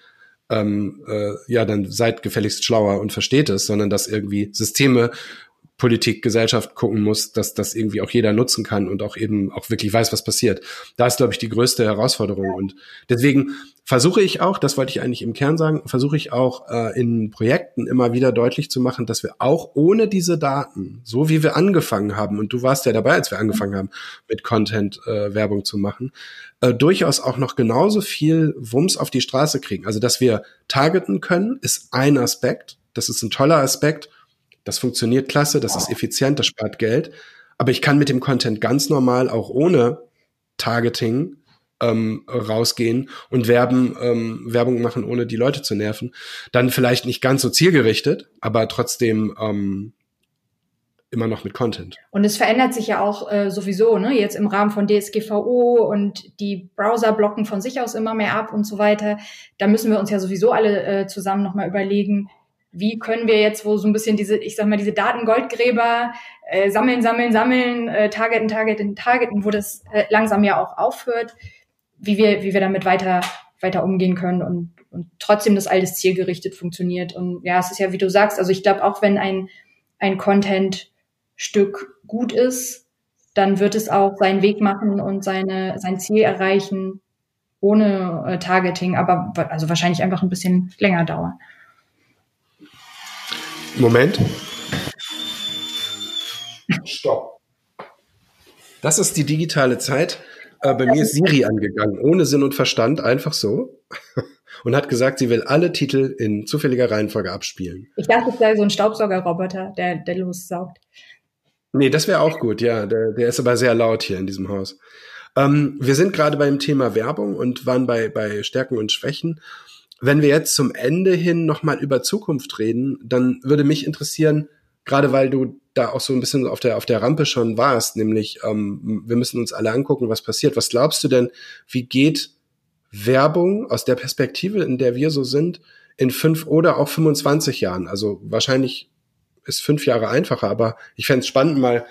ähm, äh, ja, dann seid gefälligst schlauer und versteht es, sondern dass irgendwie Systeme Politik, Gesellschaft gucken muss, dass das irgendwie auch jeder nutzen kann und auch eben auch wirklich weiß, was passiert. Da ist, glaube ich, die größte Herausforderung. Und deswegen versuche ich auch, das wollte ich eigentlich im Kern sagen, versuche ich auch äh, in Projekten immer wieder deutlich zu machen, dass wir auch ohne diese Daten, so wie wir angefangen haben, und du warst ja dabei, als wir angefangen haben, mit Content äh, Werbung zu machen, äh, durchaus auch noch genauso viel Wumms auf die Straße kriegen. Also, dass wir targeten können, ist ein Aspekt. Das ist ein toller Aspekt. Das funktioniert klasse, das ist effizient, das spart Geld. Aber ich kann mit dem Content ganz normal auch ohne Targeting ähm, rausgehen und werben, ähm, Werbung machen, ohne die Leute zu nerven. Dann vielleicht nicht ganz so zielgerichtet, aber trotzdem ähm, immer noch mit Content. Und es verändert sich ja auch äh, sowieso, ne? Jetzt im Rahmen von DSGVO und die Browser blocken von sich aus immer mehr ab und so weiter. Da müssen wir uns ja sowieso alle äh, zusammen nochmal überlegen, wie können wir jetzt, wo so ein bisschen diese, ich sag mal, diese Datengoldgräber äh, sammeln, sammeln, sammeln, äh, targeten, targeten, targeten, wo das äh, langsam ja auch aufhört, wie wir, wie wir damit weiter, weiter umgehen können und, und trotzdem das alles zielgerichtet funktioniert. Und ja, es ist ja, wie du sagst, also ich glaube, auch wenn ein, ein Content-Stück gut ist, dann wird es auch seinen Weg machen und seine, sein Ziel erreichen ohne äh, Targeting, aber also wahrscheinlich einfach ein bisschen länger dauern. Moment. Stopp. Das ist die digitale Zeit. Äh, bei mir ist Siri angegangen, ohne Sinn und Verstand, einfach so. <laughs> Und hat gesagt, sie will alle Titel in zufälliger Reihenfolge abspielen. Ich dachte, es sei so ein Staubsaugerroboter, der, der lossaugt. Nee, das wäre auch gut, ja. Der, der ist aber sehr laut hier in diesem Haus. Ähm, wir sind gerade beim Thema Werbung und waren bei, bei Stärken und Schwächen. Wenn wir jetzt zum Ende hin nochmal über Zukunft reden, dann würde mich interessieren, gerade weil du da auch so ein bisschen auf der, auf der Rampe schon warst, nämlich ähm, wir müssen uns alle angucken, was passiert. Was glaubst du denn, wie geht Werbung aus der Perspektive, in der wir so sind, in fünf oder auch 25 Jahren? Also wahrscheinlich ist fünf Jahre einfacher, aber ich fände es spannend, mal einen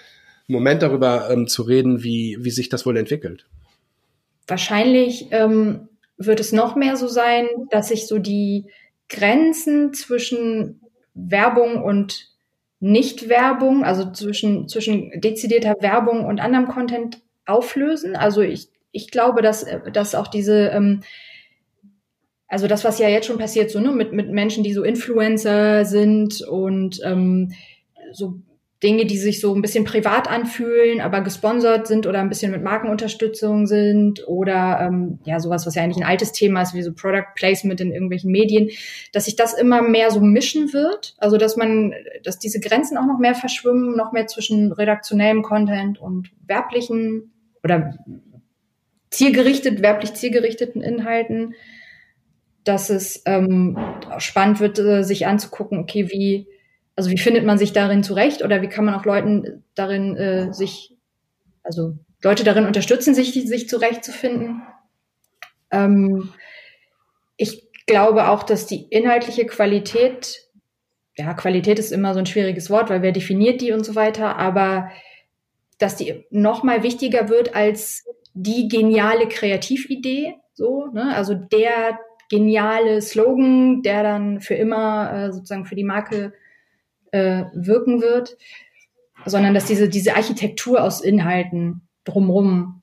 Moment darüber ähm, zu reden, wie, wie sich das wohl entwickelt. Wahrscheinlich ähm, wird es noch mehr so sein, dass sich so die, Grenzen zwischen Werbung und Nicht-Werbung, also zwischen, zwischen dezidierter Werbung und anderem Content auflösen. Also ich, ich glaube, dass, dass auch diese, ähm, also das, was ja jetzt schon passiert, so ne, mit, mit Menschen, die so Influencer sind und ähm, so Dinge, die sich so ein bisschen privat anfühlen, aber gesponsert sind oder ein bisschen mit Markenunterstützung sind oder ähm, ja sowas, was ja eigentlich ein altes Thema ist, wie so Product Placement in irgendwelchen Medien, dass sich das immer mehr so mischen wird. Also dass man, dass diese Grenzen auch noch mehr verschwimmen, noch mehr zwischen redaktionellem Content und werblichen oder zielgerichtet, werblich zielgerichteten Inhalten, dass es ähm, spannend wird, äh, sich anzugucken, okay, wie also wie findet man sich darin zurecht oder wie kann man auch Leuten darin äh, sich, also Leute darin unterstützen, sich, sich zurechtzufinden. Ähm, ich glaube auch, dass die inhaltliche Qualität, ja, Qualität ist immer so ein schwieriges Wort, weil wer definiert die und so weiter, aber dass die noch mal wichtiger wird als die geniale Kreatividee, so, ne? also der geniale Slogan, der dann für immer äh, sozusagen für die Marke äh, wirken wird, sondern dass diese, diese Architektur aus Inhalten drumherum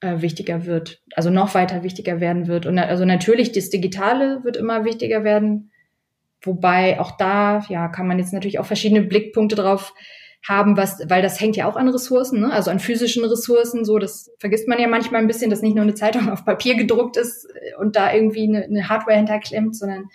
äh, wichtiger wird, also noch weiter wichtiger werden wird. Und also natürlich das Digitale wird immer wichtiger werden, wobei auch da, ja, kann man jetzt natürlich auch verschiedene Blickpunkte drauf haben, was, weil das hängt ja auch an Ressourcen, ne? also an physischen Ressourcen, so, das vergisst man ja manchmal ein bisschen, dass nicht nur eine Zeitung <laughs> auf Papier gedruckt ist und da irgendwie eine, eine Hardware hinterklemmt, sondern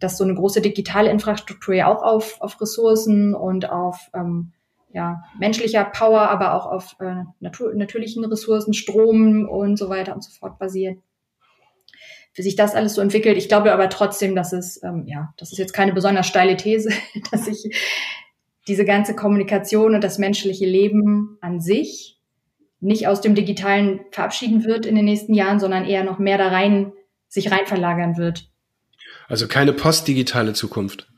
dass so eine große digitale Infrastruktur ja auch auf, auf Ressourcen und auf ähm, ja, menschlicher Power, aber auch auf äh, natur natürlichen Ressourcen, Strom und so weiter und so fort basiert. Wie sich das alles so entwickelt. Ich glaube aber trotzdem, dass es, ähm, ja, das ist jetzt keine besonders steile These, <laughs> dass sich diese ganze Kommunikation und das menschliche Leben an sich nicht aus dem Digitalen verabschieden wird in den nächsten Jahren, sondern eher noch mehr da rein, sich rein verlagern wird. Also keine postdigitale Zukunft.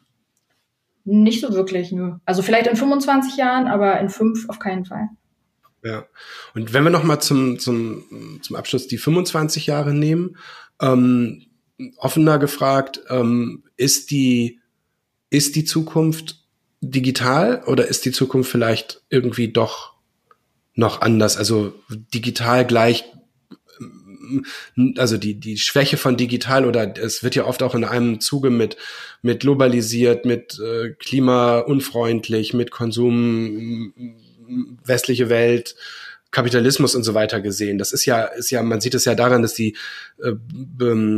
Nicht so wirklich, nö. Also vielleicht in 25 Jahren, aber in fünf auf keinen Fall. Ja. Und wenn wir nochmal zum, zum, zum Abschluss die 25 Jahre nehmen, ähm, offener gefragt, ähm, ist die, ist die Zukunft digital oder ist die Zukunft vielleicht irgendwie doch noch anders? Also digital gleich also die, die Schwäche von digital oder es wird ja oft auch in einem Zuge mit, mit globalisiert, mit äh, klimaunfreundlich, mit Konsum, westliche Welt, Kapitalismus und so weiter gesehen. Das ist ja, ist ja, man sieht es ja daran, dass die äh,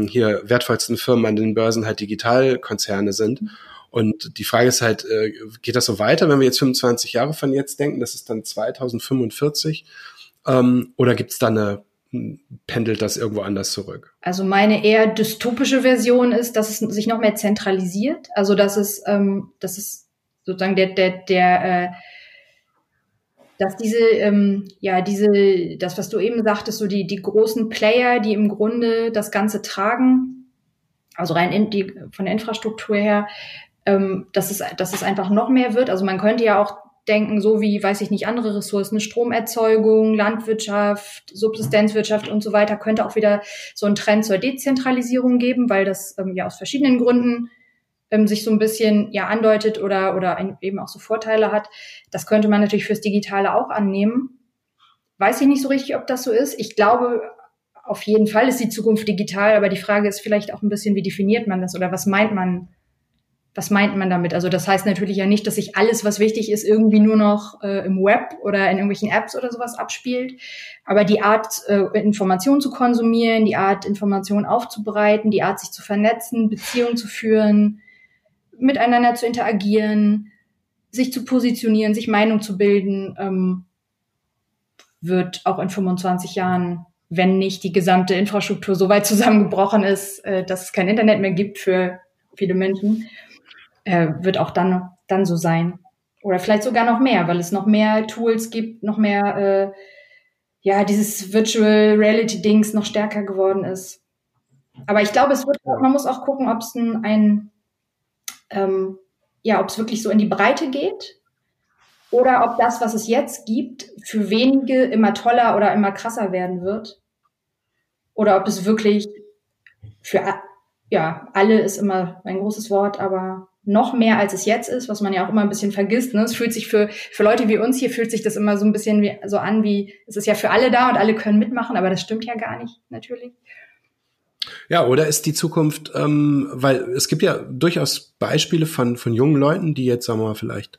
hier wertvollsten Firmen an den Börsen halt Digitalkonzerne sind. Und die Frage ist halt, äh, geht das so weiter, wenn wir jetzt 25 Jahre von jetzt denken, das ist dann 2045? Ähm, oder gibt es da eine pendelt das irgendwo anders zurück? Also meine eher dystopische Version ist, dass es sich noch mehr zentralisiert. Also dass es, ähm, dass es sozusagen der, der, der, äh, dass diese, ähm, ja, diese, das, was du eben sagtest, so die, die großen Player, die im Grunde das Ganze tragen, also rein in die, von der Infrastruktur her, ähm, dass es, dass es einfach noch mehr wird. Also man könnte ja auch denken, so wie, weiß ich nicht, andere Ressourcen, Stromerzeugung, Landwirtschaft, Subsistenzwirtschaft und so weiter, könnte auch wieder so einen Trend zur Dezentralisierung geben, weil das ähm, ja aus verschiedenen Gründen ähm, sich so ein bisschen ja andeutet oder, oder eben auch so Vorteile hat. Das könnte man natürlich fürs Digitale auch annehmen. Weiß ich nicht so richtig, ob das so ist. Ich glaube, auf jeden Fall ist die Zukunft digital, aber die Frage ist vielleicht auch ein bisschen, wie definiert man das oder was meint man was meint man damit? Also das heißt natürlich ja nicht, dass sich alles, was wichtig ist, irgendwie nur noch äh, im Web oder in irgendwelchen Apps oder sowas abspielt. Aber die Art, äh, Informationen zu konsumieren, die Art, Informationen aufzubereiten, die Art, sich zu vernetzen, Beziehungen zu führen, miteinander zu interagieren, sich zu positionieren, sich Meinung zu bilden, ähm, wird auch in 25 Jahren, wenn nicht die gesamte Infrastruktur so weit zusammengebrochen ist, äh, dass es kein Internet mehr gibt für viele Menschen, äh, wird auch dann, dann so sein. Oder vielleicht sogar noch mehr, weil es noch mehr Tools gibt, noch mehr, äh, ja, dieses Virtual Reality Dings noch stärker geworden ist. Aber ich glaube, es wird, man muss auch gucken, ob es ein, ein ähm, ja, ob es wirklich so in die Breite geht oder ob das, was es jetzt gibt, für wenige immer toller oder immer krasser werden wird. Oder ob es wirklich für ja, alle ist immer ein großes Wort, aber noch mehr als es jetzt ist, was man ja auch immer ein bisschen vergisst. Ne? Es fühlt sich für, für Leute wie uns hier fühlt sich das immer so ein bisschen wie, so an, wie es ist ja für alle da und alle können mitmachen, aber das stimmt ja gar nicht, natürlich. Ja, oder ist die Zukunft, ähm, weil es gibt ja durchaus Beispiele von, von jungen Leuten, die jetzt, sagen wir mal, vielleicht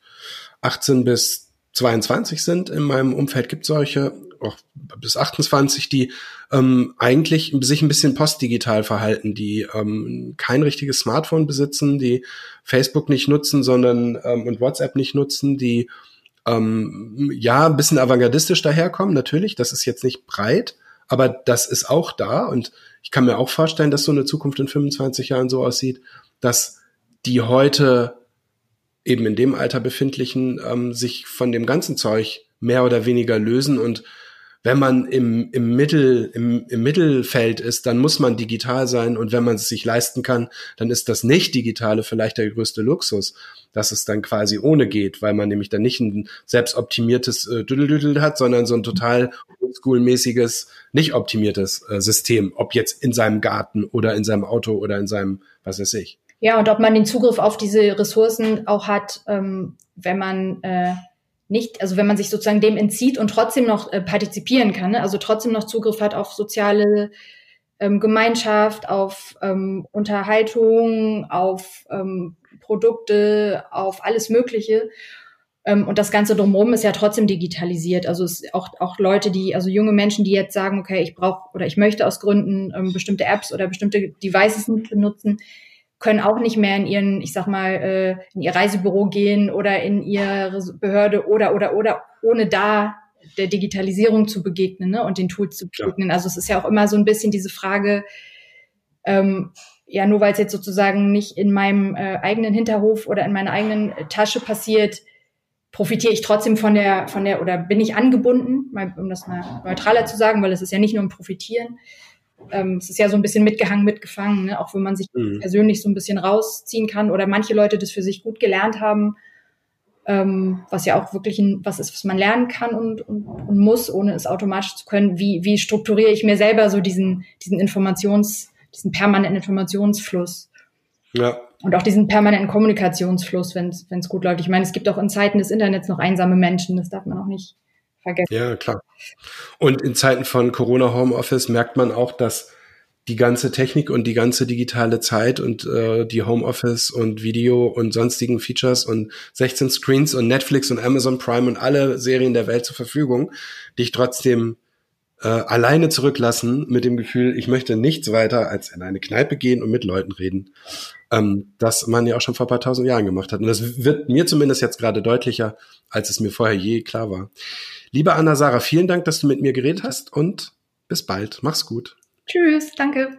18 bis 22 sind. In meinem Umfeld gibt solche, auch bis 28, die ähm, eigentlich sich ein bisschen postdigital verhalten, die ähm, kein richtiges Smartphone besitzen, die Facebook nicht nutzen, sondern ähm, und WhatsApp nicht nutzen, die ähm, ja ein bisschen avantgardistisch daherkommen, natürlich. Das ist jetzt nicht breit, aber das ist auch da und ich kann mir auch vorstellen, dass so eine Zukunft in 25 Jahren so aussieht, dass die heute eben in dem Alter befindlichen ähm, sich von dem ganzen Zeug mehr oder weniger lösen und wenn man im, im, Mittel, im, im Mittelfeld ist, dann muss man digital sein. Und wenn man es sich leisten kann, dann ist das Nicht-Digitale vielleicht der größte Luxus, dass es dann quasi ohne geht, weil man nämlich dann nicht ein selbstoptimiertes äh, Düdeldüdel hat, sondern so ein total schoolmäßiges, nicht optimiertes äh, System, ob jetzt in seinem Garten oder in seinem Auto oder in seinem, was weiß ich. Ja, und ob man den Zugriff auf diese Ressourcen auch hat, ähm, wenn man äh, nicht, also wenn man sich sozusagen dem entzieht und trotzdem noch äh, partizipieren kann, ne? also trotzdem noch Zugriff hat auf soziale ähm, Gemeinschaft, auf ähm, Unterhaltung, auf ähm, Produkte, auf alles Mögliche. Ähm, und das Ganze drumherum ist ja trotzdem digitalisiert. Also es auch, auch Leute, die, also junge Menschen, die jetzt sagen, okay, ich brauche oder ich möchte aus Gründen ähm, bestimmte Apps oder bestimmte Devices nicht benutzen, können auch nicht mehr in ihren, ich sag mal, äh, in ihr Reisebüro gehen oder in ihre Behörde oder oder oder ohne da der Digitalisierung zu begegnen ne, und den Tools zu begegnen. Ja. Also es ist ja auch immer so ein bisschen diese Frage, ähm, ja, nur weil es jetzt sozusagen nicht in meinem äh, eigenen Hinterhof oder in meiner eigenen Tasche passiert, profitiere ich trotzdem von der, von der, oder bin ich angebunden, um das mal neutraler zu sagen, weil es ist ja nicht nur ein Profitieren, ähm, es ist ja so ein bisschen mitgehangen, mitgefangen, ne? auch wenn man sich mhm. persönlich so ein bisschen rausziehen kann oder manche Leute das für sich gut gelernt haben, ähm, was ja auch wirklich ein, was ist, was man lernen kann und, und, und muss, ohne es automatisch zu können. Wie, wie strukturiere ich mir selber so diesen, diesen Informations, diesen permanenten Informationsfluss? Ja. Und auch diesen permanenten Kommunikationsfluss, wenn es gut läuft. Ich meine, es gibt auch in Zeiten des Internets noch einsame Menschen, das darf man auch nicht vergessen. Ja, klar. Und in Zeiten von Corona Homeoffice merkt man auch, dass die ganze Technik und die ganze digitale Zeit und äh, die Homeoffice und Video und sonstigen Features und 16 Screens und Netflix und Amazon Prime und alle Serien der Welt zur Verfügung, dich trotzdem äh, alleine zurücklassen mit dem Gefühl, ich möchte nichts weiter als in eine Kneipe gehen und mit Leuten reden. Ähm, das man ja auch schon vor paar tausend Jahren gemacht hat. Und das wird mir zumindest jetzt gerade deutlicher, als es mir vorher je klar war. Liebe Anna-Sarah, vielen Dank, dass du mit mir geredet hast und bis bald. Mach's gut. Tschüss, danke.